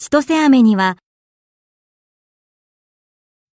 千歳飴には